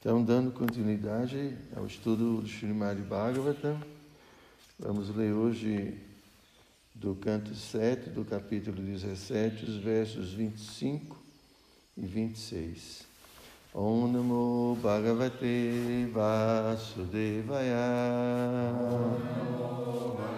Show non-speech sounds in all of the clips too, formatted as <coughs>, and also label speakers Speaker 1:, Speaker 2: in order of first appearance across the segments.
Speaker 1: Então, dando continuidade ao estudo do Srimad Bhagavatam, vamos ler hoje do canto 7 do capítulo 17, os versos 25 e 26. Om Namo Bhagavate Vasudevaya. Om Namo Bhagavate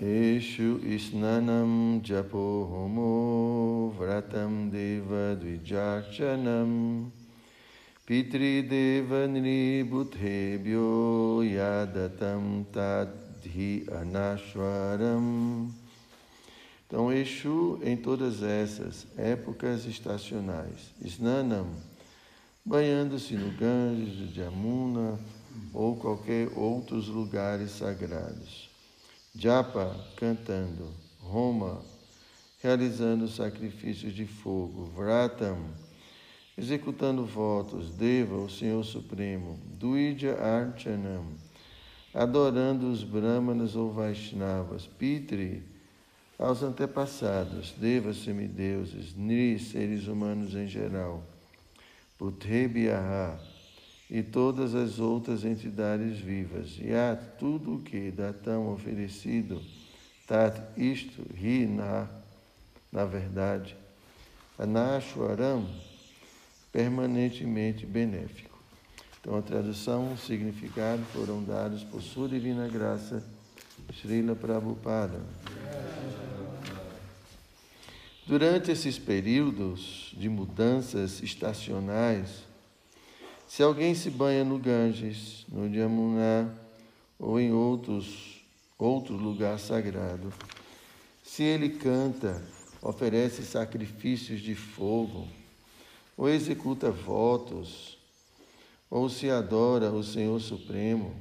Speaker 1: Eshu Isnanam Japo Homo Vratam Deva Dvijarchanam Pitri Deva Nribhuthebhyo Yadatam Tadhi Anashwaram Então, Exu em todas essas épocas estacionais. Snanam, banhando-se no Ganges, Jamuna ou qualquer outros lugares sagrados. Japa cantando, Roma realizando sacrifícios de fogo, Vratam executando votos, Deva, o Senhor Supremo, Duidya Archanam adorando os Brahmanas ou Vaishnavas, Pitri aos antepassados, Devas semideuses, Nri seres humanos em geral, Putrebhyaha e todas as outras entidades vivas. Yat, tudo o que tão oferecido, tat, isto, ri, na, na verdade, anashwaram, permanentemente benéfico. Então, a tradução, o significado foram dados por sua divina graça, Srila Prabhupada. Durante esses períodos de mudanças estacionais, se alguém se banha no Ganges, no Yamuna ou em outros, outro lugar sagrado, se ele canta, oferece sacrifícios de fogo, ou executa votos, ou se adora o Senhor Supremo,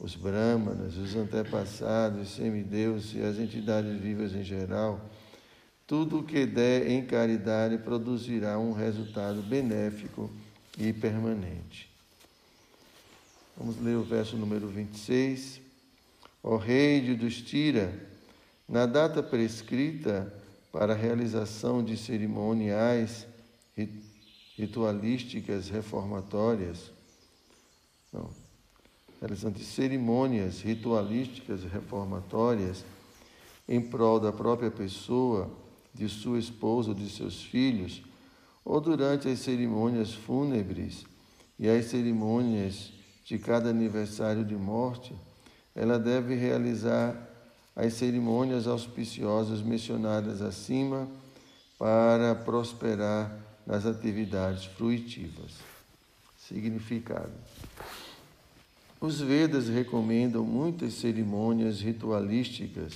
Speaker 1: os Brahmanas, os antepassados, os semideuses e as entidades vivas em geral, tudo o que der em caridade produzirá um resultado benéfico e permanente. Vamos ler o verso número 26. O rei de Dustira, na data prescrita para a realização de cerimoniais ritualísticas reformatórias, não, realizando cerimônias ritualísticas reformatórias em prol da própria pessoa, de sua esposa ou de seus filhos, ou durante as cerimônias fúnebres e as cerimônias de cada aniversário de morte, ela deve realizar as cerimônias auspiciosas mencionadas acima para prosperar nas atividades fruitivas. Significado: Os Vedas recomendam muitas cerimônias ritualísticas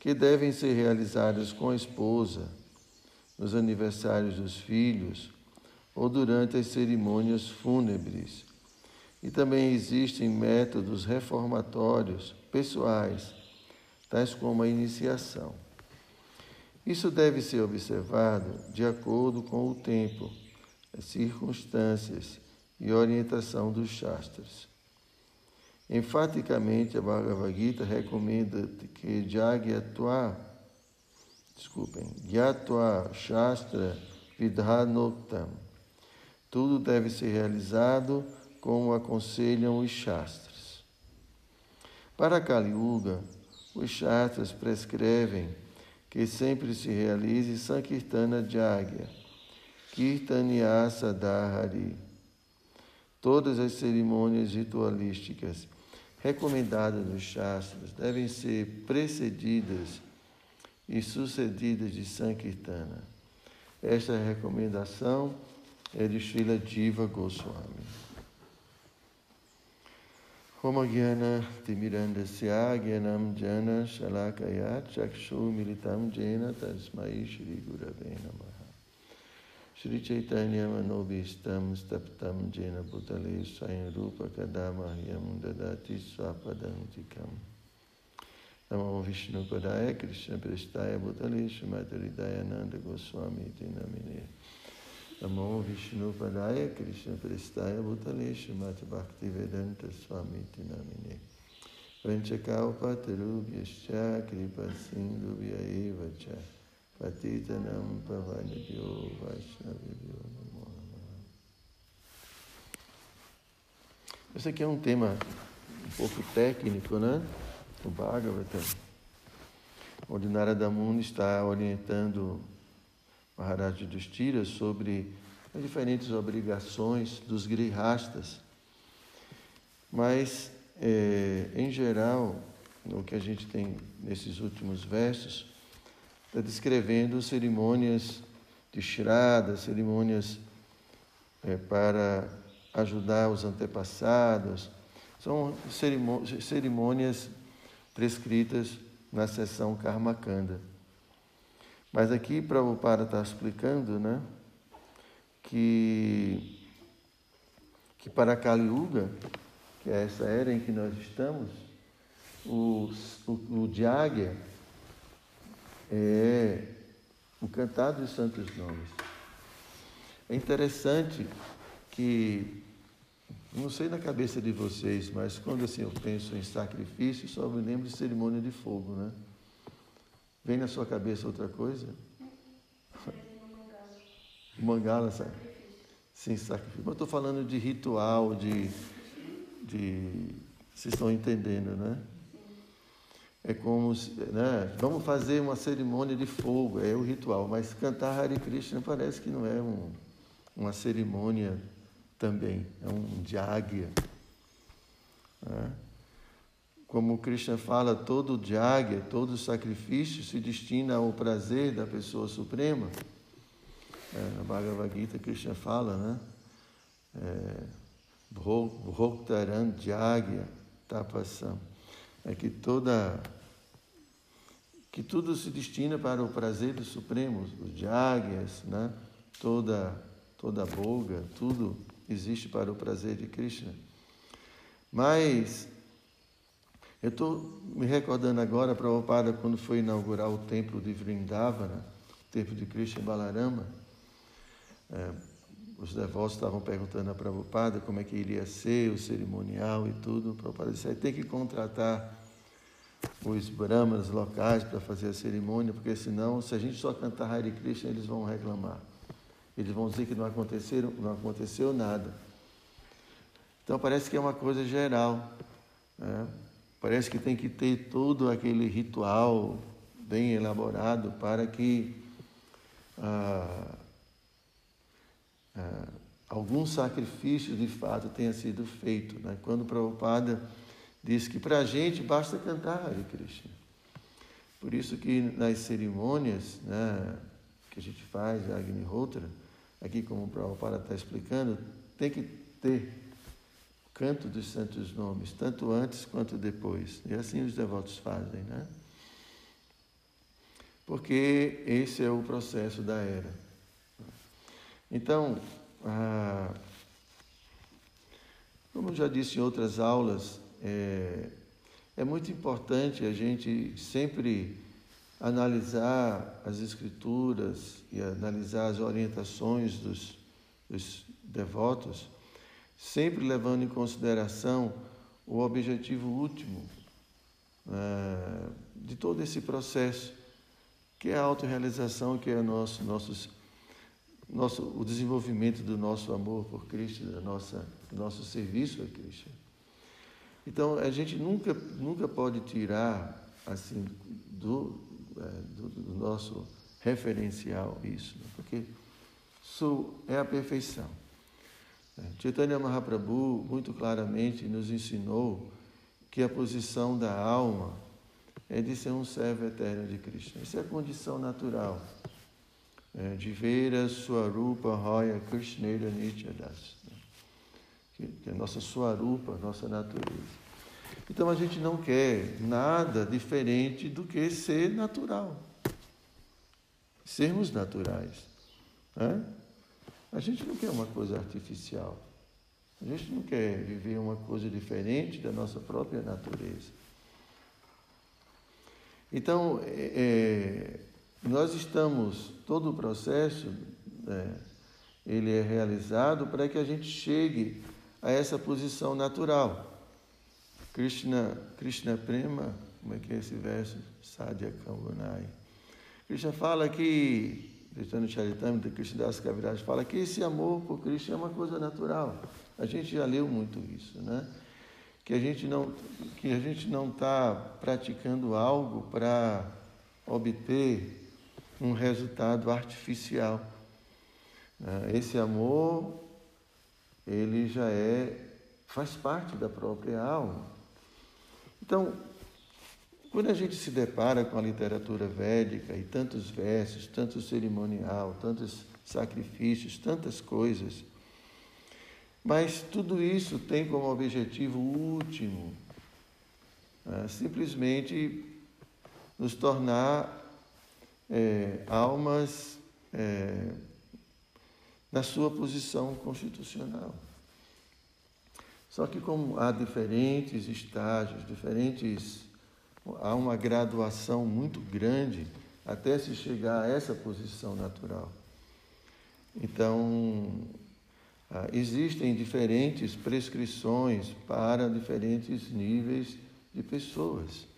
Speaker 1: que devem ser realizadas com a esposa nos aniversários dos filhos ou durante as cerimônias fúnebres. E também existem métodos reformatórios pessoais, tais como a iniciação. Isso deve ser observado de acordo com o tempo, as circunstâncias e orientação dos Shastras. Enfaticamente, a Bhagavad Gita recomenda que Jagyatva desculpem, Gyatva Shastra Vidhanoktam. Tudo deve ser realizado como aconselham os Shastras. Para Kali Yuga, os Shastras prescrevem que sempre se realize Sankirtana Jagya, Kirtanyasa Dahari. Todas as cerimônias ritualísticas recomendadas nos Shastras devem ser precedidas e sucedidas de Sankirtana. Esta recomendação é de Srila Jiva Goswami. Homagyana Timirandasya Gyanam Jana Shalakaya Chakshu Militam Jena Tasmai Shri Gurave Namaha Shri Chaitanya Manobhistam Staptam Jena Bhutale Swayam Rupa Kadamahyam Dadati Swapadantikam Namo Vishnu Padaya Krishna Prestaya Bhutale Srimati Dayananda Goswami Tinamine Namo Vishnu Padaya Krishna Prestaya Bhutale Srimati Bhakti Vedanta Swami Tinamine Vanchakalpa Tarubhyascha Kripa Sindhu Eva Cha Patitanam Pavanibhyo Vaishnavibhyo Namo Esse aqui é um tema um pouco técnico, né? O Bhagavatam. Onde Narada Muni está orientando Maharaj Yudhishthira sobre as diferentes obrigações dos grihastas. Mas, é, em geral, o que a gente tem nesses últimos versos, está descrevendo cerimônias de Shraddha, cerimônias é, para ajudar os antepassados. São cerimônias prescritas na seção Karmakanda. Mas aqui Prabhupada está explicando né, que, que para Kali Yuga, que é essa era em que nós estamos, o, o, o Jagya, é o cantar dos santos nomes. É interessante que, não sei na cabeça de vocês, mas quando assim eu penso em sacrifício, só me lembro de cerimônia de fogo, né? Vem na sua cabeça outra coisa? <laughs> Mangala, sabe? Sim, sacrifício. Mas estou falando de ritual, de, de. Vocês estão entendendo, né? é como, né, vamos fazer uma cerimônia de fogo, é o ritual, mas cantar Hare Krishna parece que não é um, uma cerimônia também, é um jagya. Né? Como Krishna fala, todo jagya, todo sacrifício se destina ao prazer da pessoa suprema. É, na Bhagavad Gita, Krishna fala, né? É, Bhoktaran Jagya Tapasam. É que toda que tudo se destina para o prazer dos supremos, os jagyas, né? toda, toda boga, tudo existe para o prazer de Krishna. Mas eu estou me recordando agora, Prabhupada, quando foi inaugurar o templo de Vrindavana, o templo de Krishna Balarama, é, os devotos estavam perguntando a Prabhupada como é que iria ser o cerimonial e tudo. Prabhupada disse, tem que contratar os brahmanas locais para fazer a cerimônia, porque senão, se a gente só cantar Hare Krishna, eles vão reclamar. Eles vão dizer que não, aconteceram, não aconteceu nada. Então parece que é uma coisa geral. Né? Parece que tem que ter todo aquele ritual bem elaborado para que ah, ah, algum sacrifício de fato tenha sido feito. Né? Quando Prabhupada diz que para a gente basta cantar Hare Krishna. Por isso que nas cerimônias né, que a gente faz, a Agnihotra, aqui como o Prabhupada está explicando, tem que ter o canto dos santos nomes, tanto antes quanto depois. E assim os devotos fazem, né? Porque esse é o processo da era. Então, ah, como eu já disse em outras aulas, é, é muito importante a gente sempre analisar as escrituras e analisar as orientações dos, dos devotos, sempre levando em consideração o objetivo último é, de todo esse processo, que é a autorrealização, que é nosso, nossos, nosso, o desenvolvimento do nosso amor por Cristo, da nossa, do nosso serviço a Cristo. Então, a gente nunca, nunca pode tirar assim do, do, do nosso referencial isso, né? porque isso é a perfeição. É, Chaitanya Mahaprabhu muito claramente nos ensinou que a posição da alma é de ser um servo eterno de Krishna. Isso é a condição natural é, de ver a sua rupa roya Krishnera Nityadas que é a nossa suarupa, nossa natureza. Então a gente não quer nada diferente do que ser natural. Sermos naturais. Né? A gente não quer uma coisa artificial. A gente não quer viver uma coisa diferente da nossa própria natureza. Então, é, é nós estamos, todo o processo, é, ele é realizado para que a gente chegue a essa posição natural. Krishna, Krishna Prema, como é que é esse verso? Sadhya Kambanai. Krishna fala que, Krishna Das Kaviraj fala que esse amor por Krishna é uma coisa natural. A gente já leu muito isso, né? Que a gente não que a gente não está praticando algo para obter um resultado artificial. Né? Esse amor ele já é faz parte da própria alma. Então, quando a gente se depara com a literatura védica e tantos versos, tanto cerimonial, tantos sacrifícios, tantas coisas, mas tudo isso tem como objetivo último né, simplesmente nos tornar é, almas é, na sua posição constitucional. Só que como há diferentes estágios, diferentes há uma graduação muito grande até se chegar a essa posição natural. Então, ah, existem diferentes prescrições para diferentes níveis de pessoas.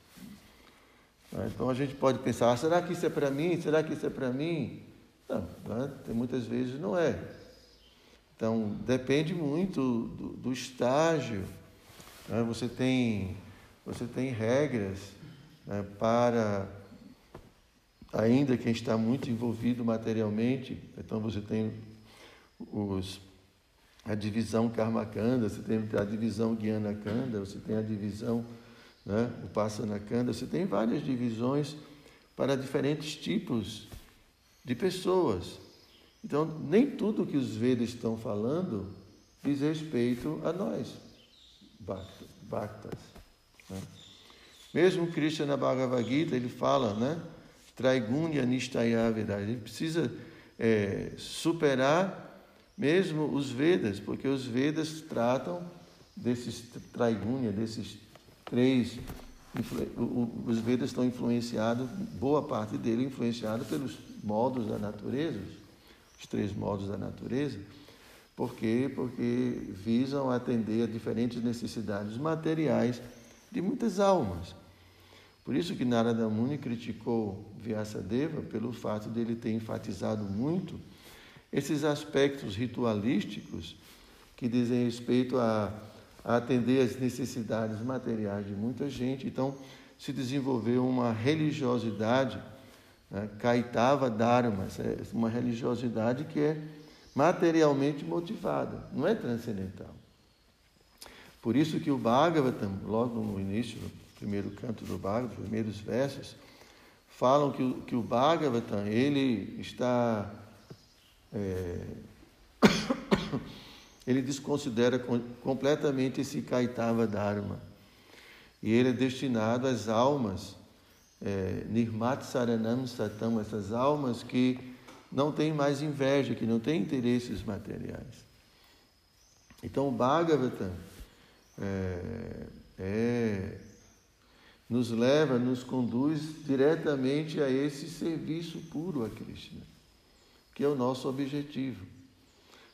Speaker 1: Ah, então a gente pode pensar, ah, será que isso é para mim? Será que isso é para mim? Não, né? muitas vezes não é. Então depende muito do, do estágio. Né? Você, tem, você tem regras né, para, ainda quem está muito envolvido materialmente, então você tem os, a divisão Karmakanda, você tem a divisão Gyanakanda, você tem a divisão né, o você tem várias divisões para diferentes tipos de pessoas. Então, nem tudo que os Vedas estão falando diz respeito a nós, Bhaktas. Né? Mesmo Krishna na Bhagavad Gita, ele fala, né? Traigunya Nishtaya verdade. Ele precisa é, superar mesmo os Vedas, porque os Vedas tratam desses Traigunya, desses três. Os Vedas estão influenciados, boa parte dele influenciado pelos modos da natureza, os três modos da natureza. Por quê? Porque visam atender a diferentes necessidades materiais de muitas almas. Por isso que Narada Muni criticou Vyasadeva pelo fato de ele ter enfatizado muito esses aspectos ritualísticos que dizem respeito a, a atender às necessidades materiais de muita gente. Então, se desenvolveu uma religiosidade, né, Kaitava Dharma, é uma religiosidade que é materialmente motivada, não é transcendental. Por isso que o Bhagavatam, logo no início, primeiro canto do Bhagavatam, os primeiros versos, falam que, que o Bhagavatam, ele está... É, <coughs> ele desconsidera completamente esse Kaitava Dharma. E ele é destinado às almas, é, Nirmat Saranam Satam, essas almas que não têm mais inveja, que não têm interesses materiais. Então o Bhagavatam é, é nos leva, nos conduz diretamente a esse serviço puro a Krishna, que é o nosso objetivo.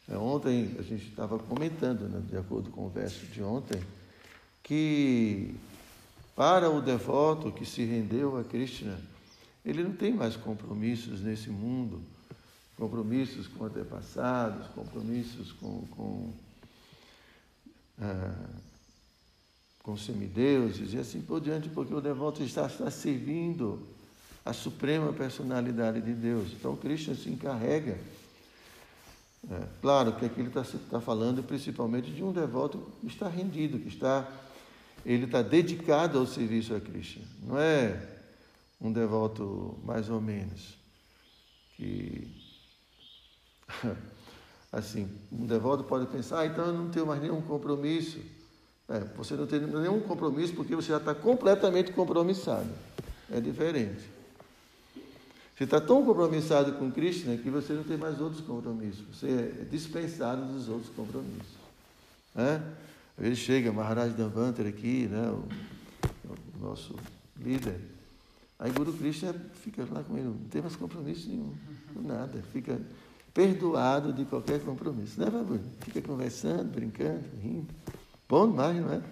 Speaker 1: É, ontem a gente estava comentando, né, de acordo com o verso de ontem, que para o devoto que se rendeu a Krishna, ele não tem mais compromissos nesse mundo, compromissos com antepassados, compromissos com, com ah, com semideuses e assim por diante, porque o devoto está, está servindo a suprema personalidade de Deus. Então, Krishna se encarrega. É, claro que aqui ele está, está falando principalmente de um devoto que está rendido, que está, ele está dedicado ao serviço a Krishna. Não é um devoto mais ou menos que <laughs> assim, um devoto pode pensar, ah, então eu não tenho mais nenhum compromisso. É, você não tem nenhum compromisso porque você já está completamente compromissado. É diferente. Você está tão compromissado com Krishna que você não tem mais outros compromissos. Você é dispensado dos outros compromissos. Né? Vezes chega Maharaj Damvantar aqui, né? o, o nosso líder. Aí Guru Krishna fica lá com ele, não tem mais compromisso nenhum, nada. Fica perdoado de qualquer compromisso. Né, Babu? Fica conversando, brincando, rindo. Bom demais, não é?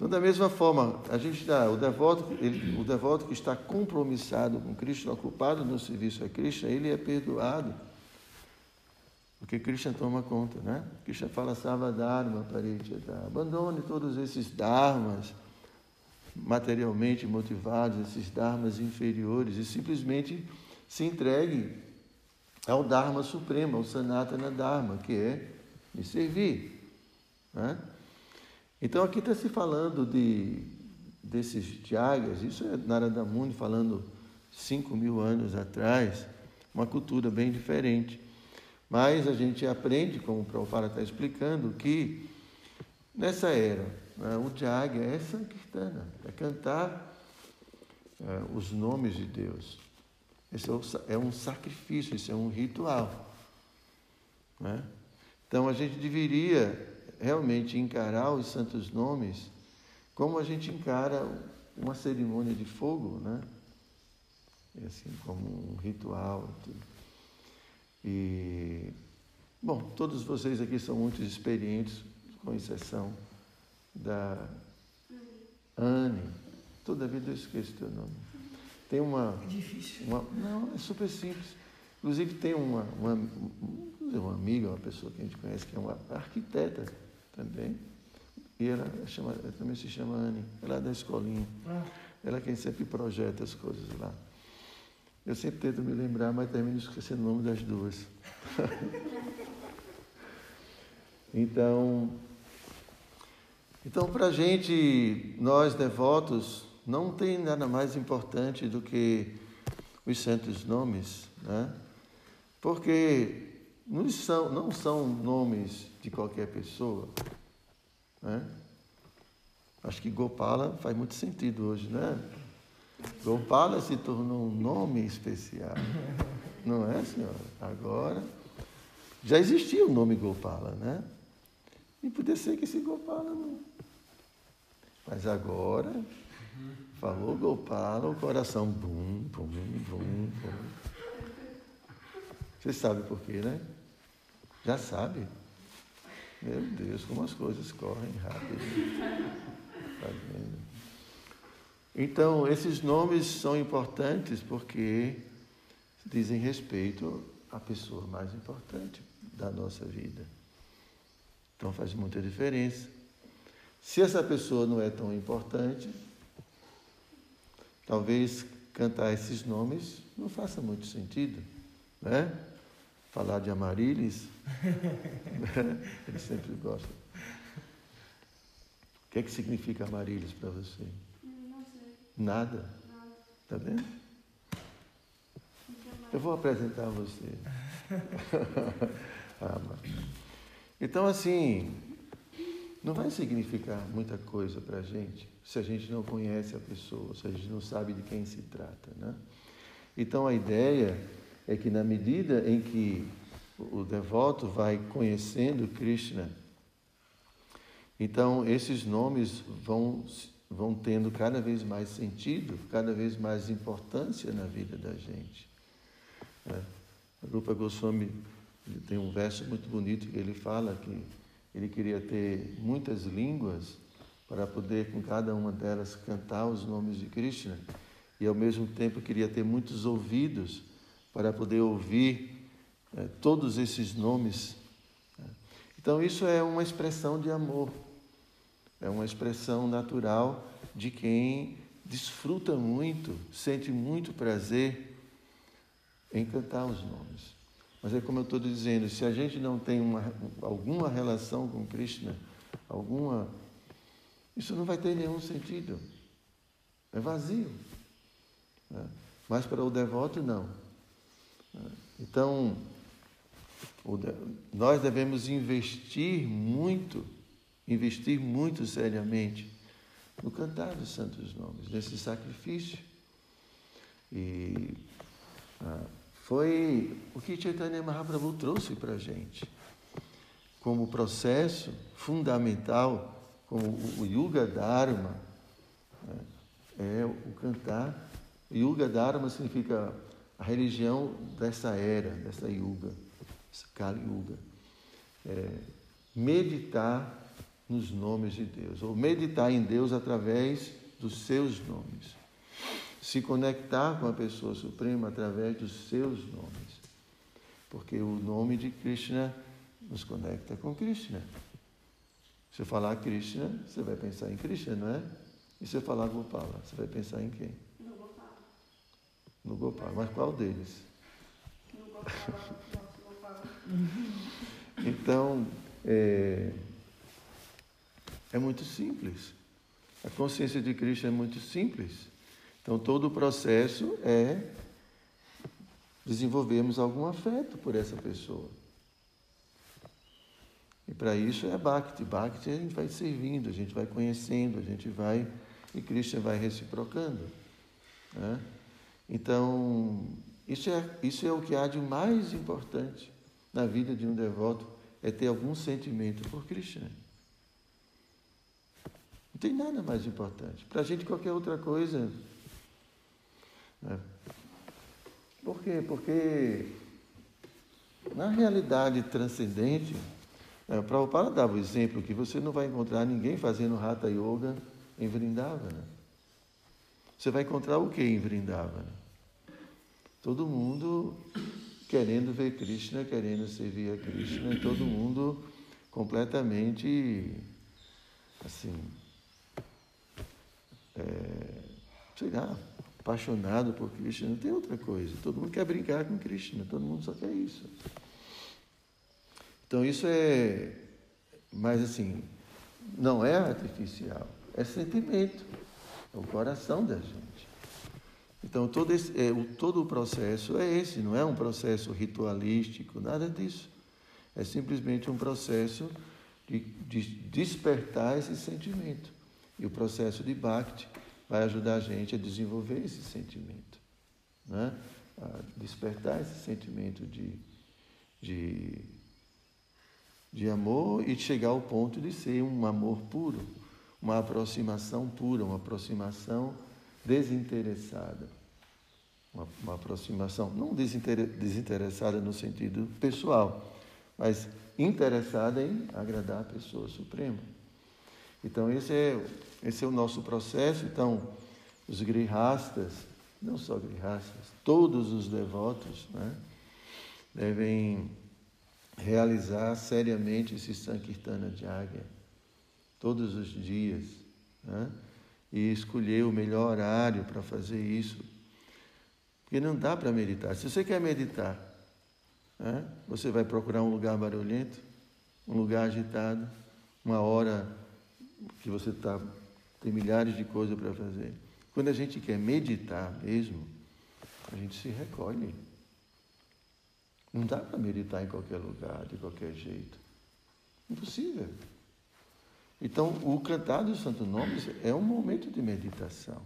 Speaker 1: Então, da mesma forma, a gente dá, o devoto, ele, o devoto que está compromissado com Cristo, ocupado no serviço a Cristo, ele é perdoado. Porque Krishna toma conta, né? Krishna fala Savadharma Parityata. Abandone todos esses dharmas materialmente motivados, esses dharmas inferiores, e simplesmente se entregue ao Dharma Supremo, ao Sanatana Dharma, que é me servir. Né? Então aqui está se falando de, desses Jagas, isso é Narada Muni falando cinco mil anos atrás, uma cultura bem diferente. Mas a gente aprende, como o Prabhupada está explicando, que nessa era, né, o Jaga é Sankirtana, é cantar é, os nomes de Deus. Esse é, é um sacrifício, isso é um ritual. Né? Então a gente deveria realmente encarar os santos nomes como a gente encara uma cerimônia de fogo, né? Assim, como um ritual. E, bom, todos vocês aqui são muito experientes, com exceção da Anne. Toda vida eu esqueço teu nome. Tem uma.
Speaker 2: É difícil.
Speaker 1: Uma, não, é super simples. Inclusive tem uma, uma, uma amiga, uma pessoa que a gente conhece, que é uma arquiteta também. E ela, chama, ela também se chama Anne, ela é da escolinha. Ah. Ela é quem sempre projeta as coisas lá. Eu sempre tento me lembrar, mas termino esquecendo o nome das duas. <laughs> então, então para a gente, nós devotos, não tem nada mais importante do que os santos nomes, né? porque não são, não são nomes de qualquer pessoa. Né? Acho que Gopala faz muito sentido hoje, né? Gopala se tornou um nome especial. Não é, senhora? Agora. Já existia o nome Gopala, né? E podia ser que esse Gopala não. Mas agora, falou Gopala, o coração bum, bum, bum, bum. Você sabe por quê, né? Já sabe. Meu Deus, como as coisas correm rápido. Tá então, esses nomes são importantes porque dizem respeito à pessoa mais importante da nossa vida. Então faz muita diferença. Se essa pessoa não é tão importante, talvez cantar esses nomes não faça muito sentido, né? falar de Amarilis. <laughs> Ele sempre gosta. O que é que significa Amarilis para você?
Speaker 3: Nada?
Speaker 1: Está vendo? Eu vou apresentar você. <laughs> ah, então, assim, não vai significar muita coisa para a gente se a gente não conhece a pessoa, se a gente não sabe de quem se trata, né? Então, a ideia é que na medida em que o devoto vai conhecendo Krishna, então esses nomes vão, vão tendo cada vez mais sentido, cada vez mais importância na vida da gente. É. Rupa Goswami tem um verso muito bonito que ele fala que ele queria ter muitas línguas para poder com cada uma delas cantar os nomes de Krishna e ao mesmo tempo queria ter muitos ouvidos para poder ouvir é, todos esses nomes. Né? Então, isso é uma expressão de amor, é uma expressão natural de quem desfruta muito, sente muito prazer em cantar os nomes. Mas é como eu estou dizendo, se a gente não tem uma, alguma relação com Krishna, alguma. Isso não vai ter nenhum sentido. É vazio. Né? Mas para o devoto, não. Então, nós devemos investir muito, investir muito seriamente no cantar dos santos nomes, nesse sacrifício. E ah, foi o que Chaitanya Mahaprabhu trouxe para a gente como processo fundamental, como o Yuga Dharma, né, é o cantar. Yuga Dharma significa a religião dessa era, dessa Yuga, Kali Yuga. É, meditar nos nomes de Deus, ou meditar em Deus através dos seus nomes. Se conectar com a pessoa suprema através dos seus nomes. Porque o nome de Krishna nos conecta com Krishna. Se eu falar Krishna, você vai pensar em Krishna, não é? E se eu falar Gopala, você vai pensar em quem?
Speaker 2: No Gopala.
Speaker 1: No Gopala. Mas qual deles?
Speaker 2: No Gopala, nosso Gopala. <laughs>
Speaker 1: Então, é, é muito simples. A consciência de Krishna é muito simples. Então, todo o processo é desenvolvermos algum afeto por essa pessoa. E para isso é Bhakti. Bhakti a gente vai servindo, a gente vai conhecendo, a gente vai. E Krishna vai reciprocando. Né? Então, isso é, isso é o que há de mais importante na vida de um devoto, é ter algum sentimento por Krishna. Tem nada mais importante. Para a gente, qualquer outra coisa. Né? Por quê? Porque, na realidade transcendente, é, Prabhupada dava o exemplo que você não vai encontrar ninguém fazendo Hatha Yoga em Vrindavana. Você vai encontrar o que em Vrindavana? Todo mundo querendo ver Krishna, querendo servir a Krishna, todo mundo completamente assim, é, sei lá, apaixonado por Krishna, não tem outra coisa. Todo mundo quer brincar com Krishna, todo mundo só quer isso. Então isso é, mas assim, não é artificial, é sentimento, é o coração da gente. Então todo, esse, é, o, todo o processo é esse, não é um processo ritualístico, nada disso. É simplesmente um processo de, de despertar esse sentimento. E o processo de Bhakti vai ajudar a gente a desenvolver esse sentimento, né? a despertar esse sentimento de, de de amor e chegar ao ponto de ser um amor puro, uma aproximação pura, uma aproximação desinteressada. Uma, uma aproximação não desinteressada no sentido pessoal, mas interessada em agradar a pessoa suprema. Então, esse é, esse é o nosso processo. Então, os grihastas, não só grihastas, todos os devotos, né, devem realizar seriamente esse Sankirtana de Águia, todos os dias, né? e escolher o melhor horário para fazer isso. Porque não dá para meditar. Se você quer meditar, né? você vai procurar um lugar barulhento, um lugar agitado, uma hora que você tá, tem milhares de coisas para fazer. Quando a gente quer meditar mesmo, a gente se recolhe. Não dá para meditar em qualquer lugar, de qualquer jeito. Impossível. Então, o cantar dos santos nomes é um momento de meditação.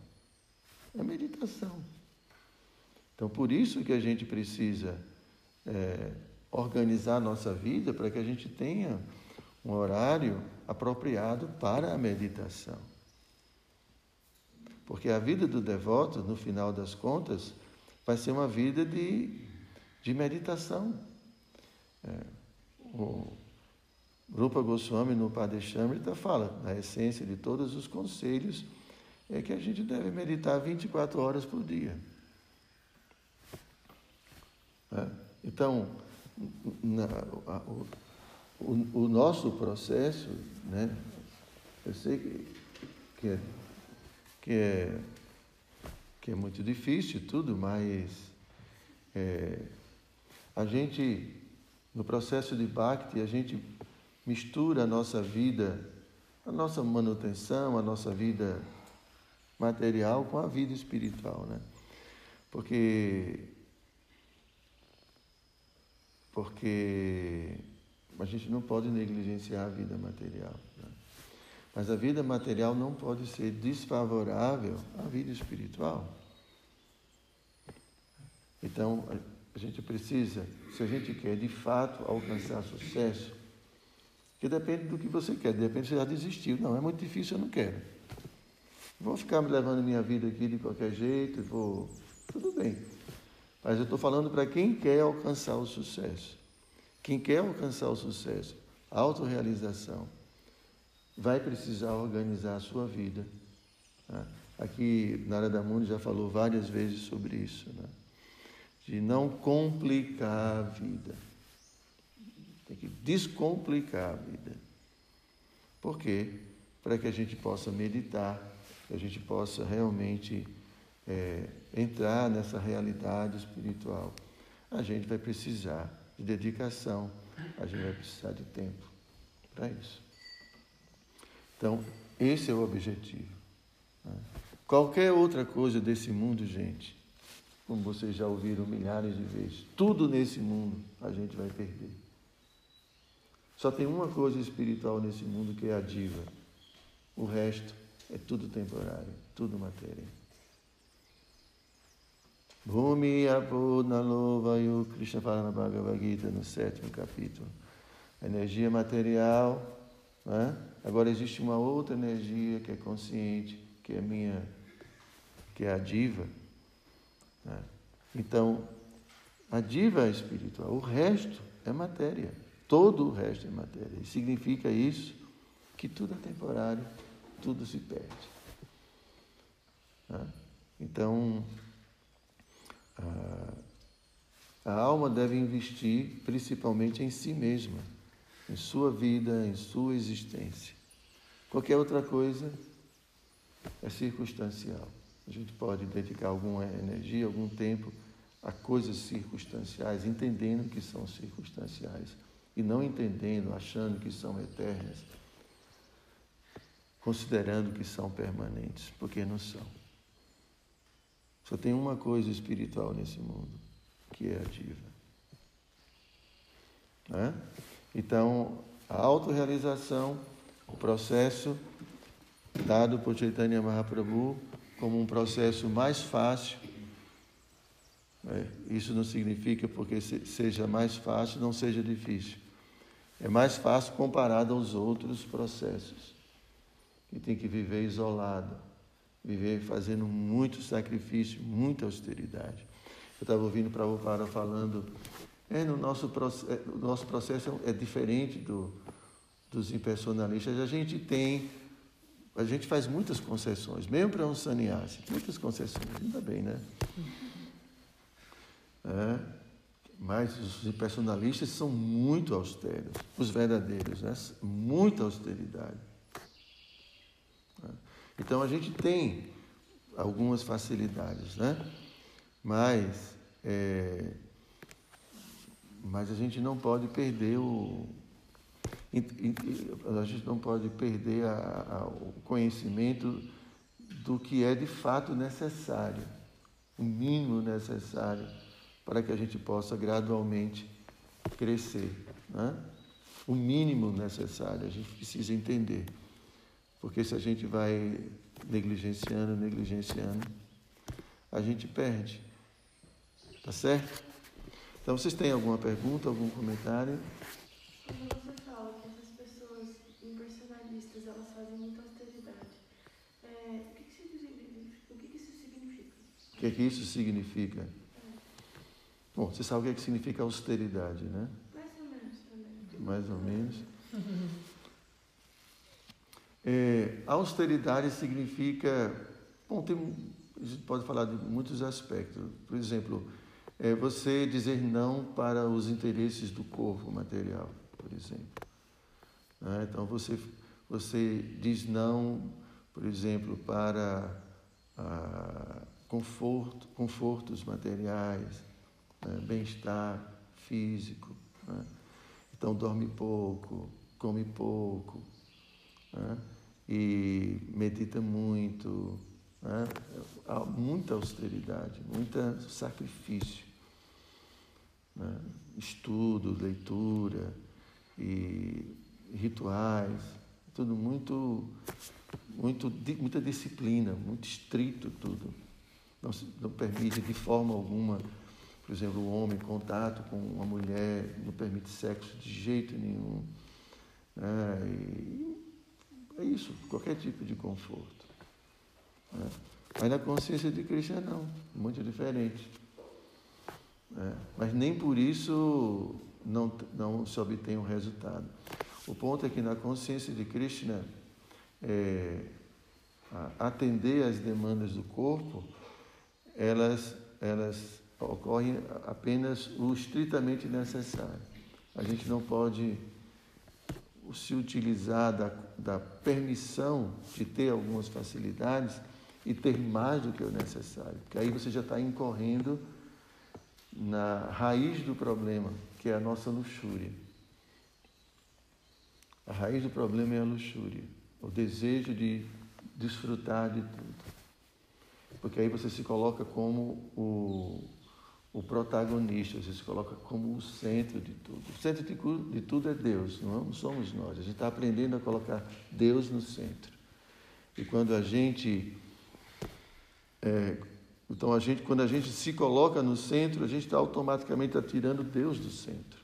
Speaker 1: É meditação. Então, por isso que a gente precisa é, organizar a nossa vida para que a gente tenha um horário apropriado para a meditação. Porque a vida do devoto, no final das contas, vai ser uma vida de de meditação. É, o Rupa Goswami no Padeshamrita fala, na essência de todos os conselhos, é que a gente deve meditar 24 horas por dia. É, então, na, a, o, nosso processo, né, eu sei que, que, é, que, é, que é muito difícil tudo, mas é, a gente, no processo de Bhakti, a gente mistura a nossa vida, a nossa manutenção, a nossa vida material com a vida espiritual, né? Porque porque a gente não pode negligenciar a vida material. Né? Mas a vida material não pode ser desfavorável à vida espiritual. Então, a gente precisa, se a gente quer de fato alcançar sucesso, que depende do que você quer, depende se já desistiu. Não, é muito difícil, eu não quero. Vou ficar me levando minha vida aqui de qualquer jeito, vou. Tudo bem. Mas eu estou falando para quem quer alcançar o sucesso. Quem quer alcançar o sucesso, a autorrealização, vai precisar organizar a sua vida. Né? Aqui, na área da Mundo, já falou várias vezes sobre isso. Né? De não complicar a vida. Tem que descomplicar a vida. Por quê? Para que a gente possa meditar, que a gente possa realmente é, entrar nessa realidade espiritual. A gente vai precisar de dedicação, a gente vai precisar de tempo para isso. Então, esse é o objetivo. Né? Qualquer outra coisa desse mundo, gente, como vocês já ouviram milhares de vezes, tudo nesse mundo a gente vai perder. Só tem uma coisa espiritual nesse mundo que é a diva. O resto é tudo temporário, tudo matéria. Bhumi Apodnalovayu, Krishna fala na Bhagavad Gita, no sétimo capítulo. Energia material, né? agora existe uma outra energia que é consciente, que é minha, que é a diva. Né? Então, a diva é espiritual, o resto é matéria. Todo o resto é matéria. E significa isso que tudo é temporário, tudo se perde. Né? Então, a, a alma deve investir principalmente em si mesma, em sua vida, em sua existência. Qualquer outra coisa é circunstancial. A gente pode dedicar alguma energia, algum tempo a coisas circunstanciais, entendendo que são circunstanciais e não entendendo, achando que são eternas, considerando que são permanentes, porque não são. Só tem uma coisa espiritual nesse mundo, que é a diva. Né? Então, a autorrealização, o processo dado por Chaitanya Mahaprabhu como um processo mais fácil. Né? Isso não significa porque seja mais fácil, não seja difícil. É mais fácil comparado aos outros processos, que tem que viver isolado viver fazendo muito sacrifício, muita austeridade. Eu estava ouvindo Prabhupada falando, é, no nosso, é, o nosso processo é diferente do, dos impersonalistas. A gente tem, a gente faz muitas concessões, mesmo para um sannyasi, muitas concessões, ainda bem, né? É, mas os impersonalistas são muito austeros, os verdadeiros, né? muita austeridade. Então a gente tem algumas facilidades, né? Mas, é, mas a gente não pode perder o. A gente não pode perder a, a, o conhecimento do que é de fato necessário, o mínimo necessário para que a gente possa gradualmente crescer. Né? O mínimo necessário, a gente precisa entender. Porque se a gente vai negligenciando, negligenciando, a gente perde. Tá certo? Então, vocês têm alguma pergunta, algum comentário?
Speaker 2: Quando você fala que essas pessoas impersonalistas, elas fazem muita austeridade, é, o, que, que, isso significa? o que, que isso significa?
Speaker 1: O que, que isso significa? É. Bom, você sabe o que, é que significa austeridade, né?
Speaker 2: Mais ou menos também.
Speaker 1: Mais ou menos. É, austeridade significa. Bom, tem, a gente pode falar de muitos aspectos. Por exemplo, é você dizer não para os interesses do corpo material, por exemplo. Né? Então, você, você diz não, por exemplo, para ah, conforto, confortos materiais, né? bem-estar físico. Né? Então, dorme pouco, come pouco. Né? E medita muito, né? há muita austeridade, muito sacrifício, né? estudo, leitura e rituais, tudo muito, muito, muita disciplina, muito estrito tudo. Não, não permite de forma alguma por exemplo, o homem em contato com uma mulher não permite sexo de jeito nenhum. Né? E é isso, qualquer tipo de conforto. Né? Mas na consciência de Cristo não, muito diferente. Né? Mas nem por isso não, não se obtém um resultado. O ponto é que na consciência de Krishna, é, atender às demandas do corpo, elas, elas ocorrem apenas o estritamente necessário. A gente não pode se utilizar da, da permissão de ter algumas facilidades e ter mais do que o necessário, porque aí você já está incorrendo na raiz do problema, que é a nossa luxúria. A raiz do problema é a luxúria, o desejo de desfrutar de tudo. Porque aí você se coloca como o, o protagonista, você se coloca como o centro de tudo. O centro de, tudo é Deus, não somos nós. A gente está aprendendo a colocar Deus no centro. E quando a gente. É, então, a gente, quando a gente se coloca no centro, a gente está automaticamente tirando Deus do centro.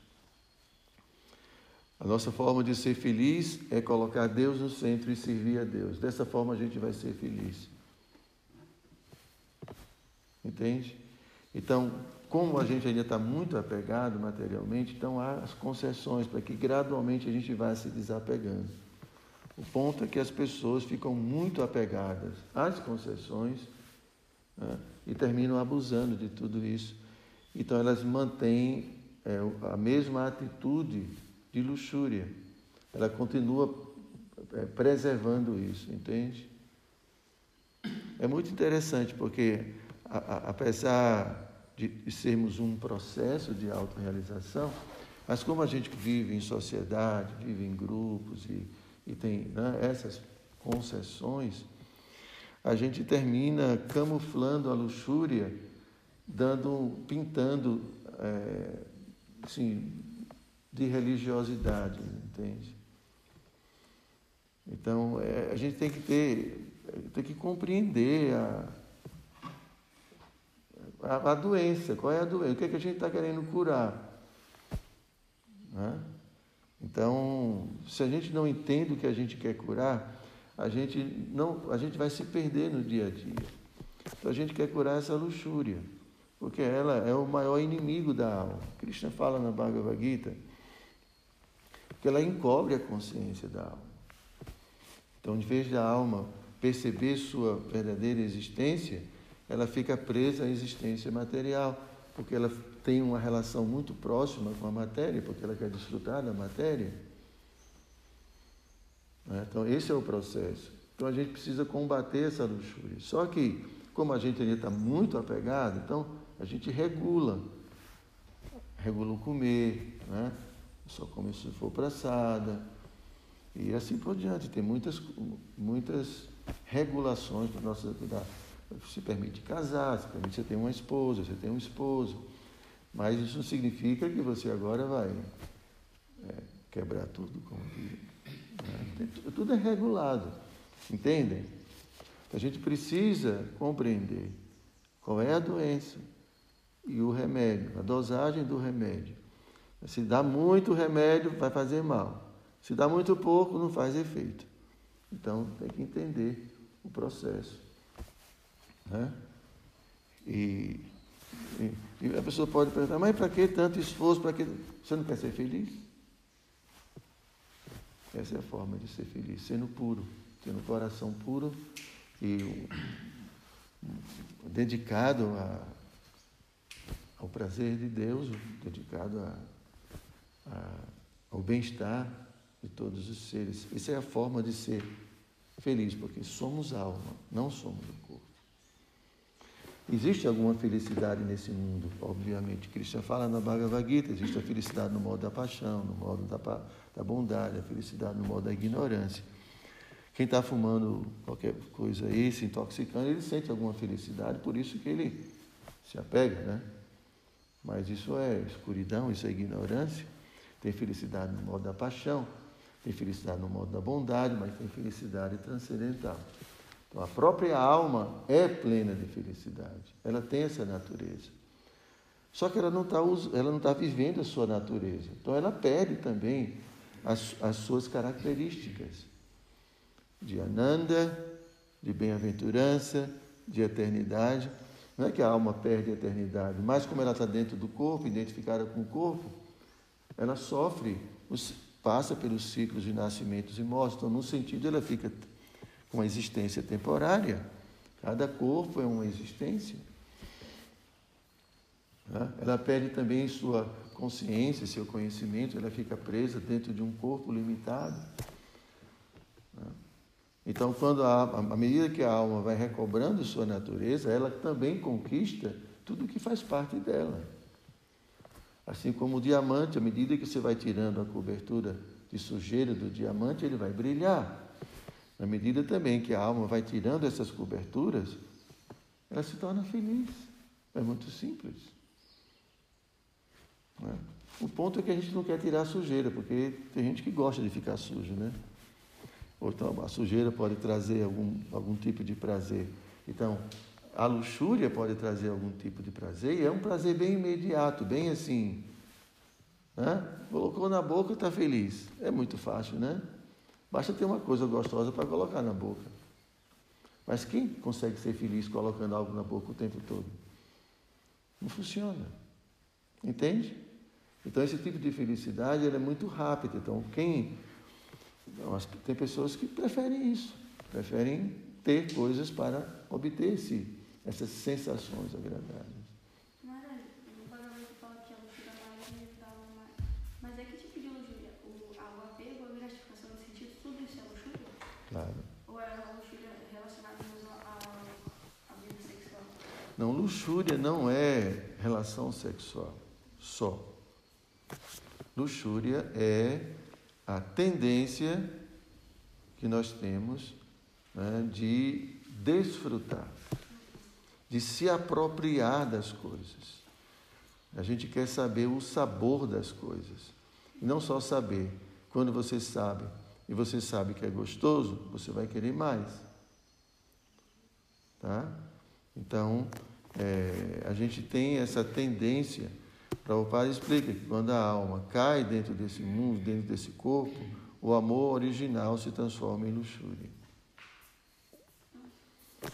Speaker 1: A nossa forma de ser feliz é colocar Deus no centro e servir a Deus. Dessa forma a gente vai ser feliz. Entende? Então, como a gente ainda está muito apegado materialmente, então há as concessões para que gradualmente a gente vá se desapegando. O ponto é que as pessoas ficam muito apegadas às concessões né, e terminam abusando de tudo isso. Então elas mantêm é, a mesma atitude de luxúria. Ela continua é, preservando isso, entende? É muito interessante porque, a, a, apesar de, sermos um processo de autorrealização, mas como a gente vive em sociedade, vive em grupos e, e tem né, essas concessões, a gente termina camuflando a luxúria, dando, pintando, é, assim, de religiosidade, entende? Então, é, a gente tem que ter, tem que compreender a, a, a doença. Qual é a doença? O que, é que a gente está querendo curar? Né? Então, se a gente não entende o que a gente quer curar, a gente, não, a gente vai se perder no dia a dia. Então, a gente quer curar essa luxúria, porque ela é o maior inimigo da alma. Krishna fala na Bhagavad Gita que ela encobre a consciência da alma. Então, de vez da alma perceber sua verdadeira existência, ela fica presa à existência material, porque ela tem uma relação muito próxima com a matéria, porque ela quer desfrutar da matéria. Né? Então, esse é o processo. Então, a gente precisa combater essa luxúria. Só que, como a gente ainda está muito apegado, então a gente regula. Regula o comer, né? só come se for praçada. E assim por diante. Tem muitas, muitas regulações para nossa vida. Se permite casar, se permite você ter uma esposa, você tem um esposo. Mas isso não significa que você agora vai é, quebrar tudo, como. Né? Tudo é regulado. Entendem? A gente precisa compreender qual é a doença e o remédio, a dosagem do remédio. Se dá muito remédio, vai fazer mal. Se dá muito pouco, não faz efeito. Então tem que entender o processo. Né? E, e, e a pessoa pode perguntar, mas para que tanto esforço? Para que você não quer ser feliz? Essa é a forma de ser feliz, sendo puro, tendo o coração puro e dedicado a, ao prazer de Deus, dedicado a ao bem-estar de todos os seres. Essa é a forma de ser feliz, porque somos alma, não somos. Existe alguma felicidade nesse mundo? Obviamente, Cristo fala na Bhagavad Gita, existe a felicidade no modo da paixão, no modo da, da bondade, a felicidade no modo da ignorância. Quem está fumando qualquer coisa aí, se intoxicando, ele sente alguma felicidade, por isso que ele se apega, né? Mas isso é escuridão, isso é ignorância. Tem felicidade no modo da paixão, tem felicidade no modo da bondade, mas tem felicidade transcendental. Então, a própria alma é plena de felicidade, ela tem essa natureza. Só que ela não está tá vivendo a sua natureza. Então ela perde também as, as suas características de Ananda, de bem-aventurança, de eternidade. Não é que a alma perde a eternidade, mas como ela está dentro do corpo, identificada com o corpo, ela sofre, passa pelos ciclos de nascimentos e mortes. Então, num sentido, ela fica uma existência temporária. Cada corpo é uma existência. Né? Ela perde também sua consciência, seu conhecimento, ela fica presa dentro de um corpo limitado. Né? Então, quando a, à medida que a alma vai recobrando sua natureza, ela também conquista tudo que faz parte dela. Assim como o diamante, à medida que você vai tirando a cobertura de sujeira do diamante, ele vai brilhar. Na medida também que a alma vai tirando essas coberturas, ela se torna feliz. É muito simples. É? O ponto é que a gente não quer tirar a sujeira, porque tem gente que gosta de ficar sujo, né? Ou então a sujeira pode trazer algum, algum tipo de prazer. Então, a luxúria pode trazer algum tipo de prazer e é um prazer bem imediato, bem assim. Né? Colocou na boca está feliz. É muito fácil, né? Basta ter uma coisa gostosa para colocar na boca. Mas quem consegue ser feliz colocando algo na boca o tempo todo? Não funciona. Entende? Então, esse tipo de felicidade é muito rápida. Então, quem. Tem pessoas que preferem isso, preferem ter coisas para obter esse, essas sensações agradáveis. Não, luxúria não é relação sexual só. Luxúria é a tendência que nós temos né, de desfrutar, de se apropriar das coisas. A gente quer saber o sabor das coisas. E não só saber. Quando você sabe e você sabe que é gostoso, você vai querer mais. Tá? Então, é, a gente tem essa tendência Prabhupada explica que quando a alma cai dentro desse mundo, dentro desse corpo, o amor original se transforma em luxúria.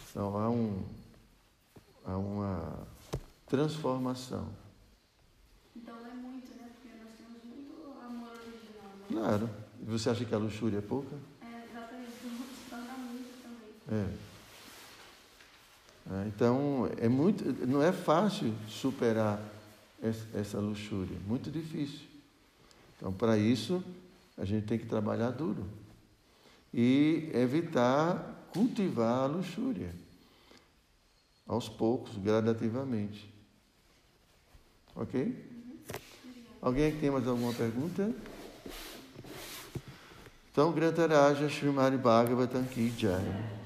Speaker 1: Então há, um, há uma transformação.
Speaker 2: Então é muito, né? Porque nós temos muito amor original. Né?
Speaker 1: Claro. Você acha que a luxúria é pouca?
Speaker 2: É, exatamente. <laughs> Se torna muito também.
Speaker 1: É. é. Então, é muito, não é fácil superar essa luxúria. Muito difícil. Então, para isso, a gente tem que trabalhar duro e evitar cultivar a luxúria aos poucos, gradativamente. Ok? Alguém tem mais alguma pergunta? Então, Grantaraja Srimari Bhagavatam Ki Jai.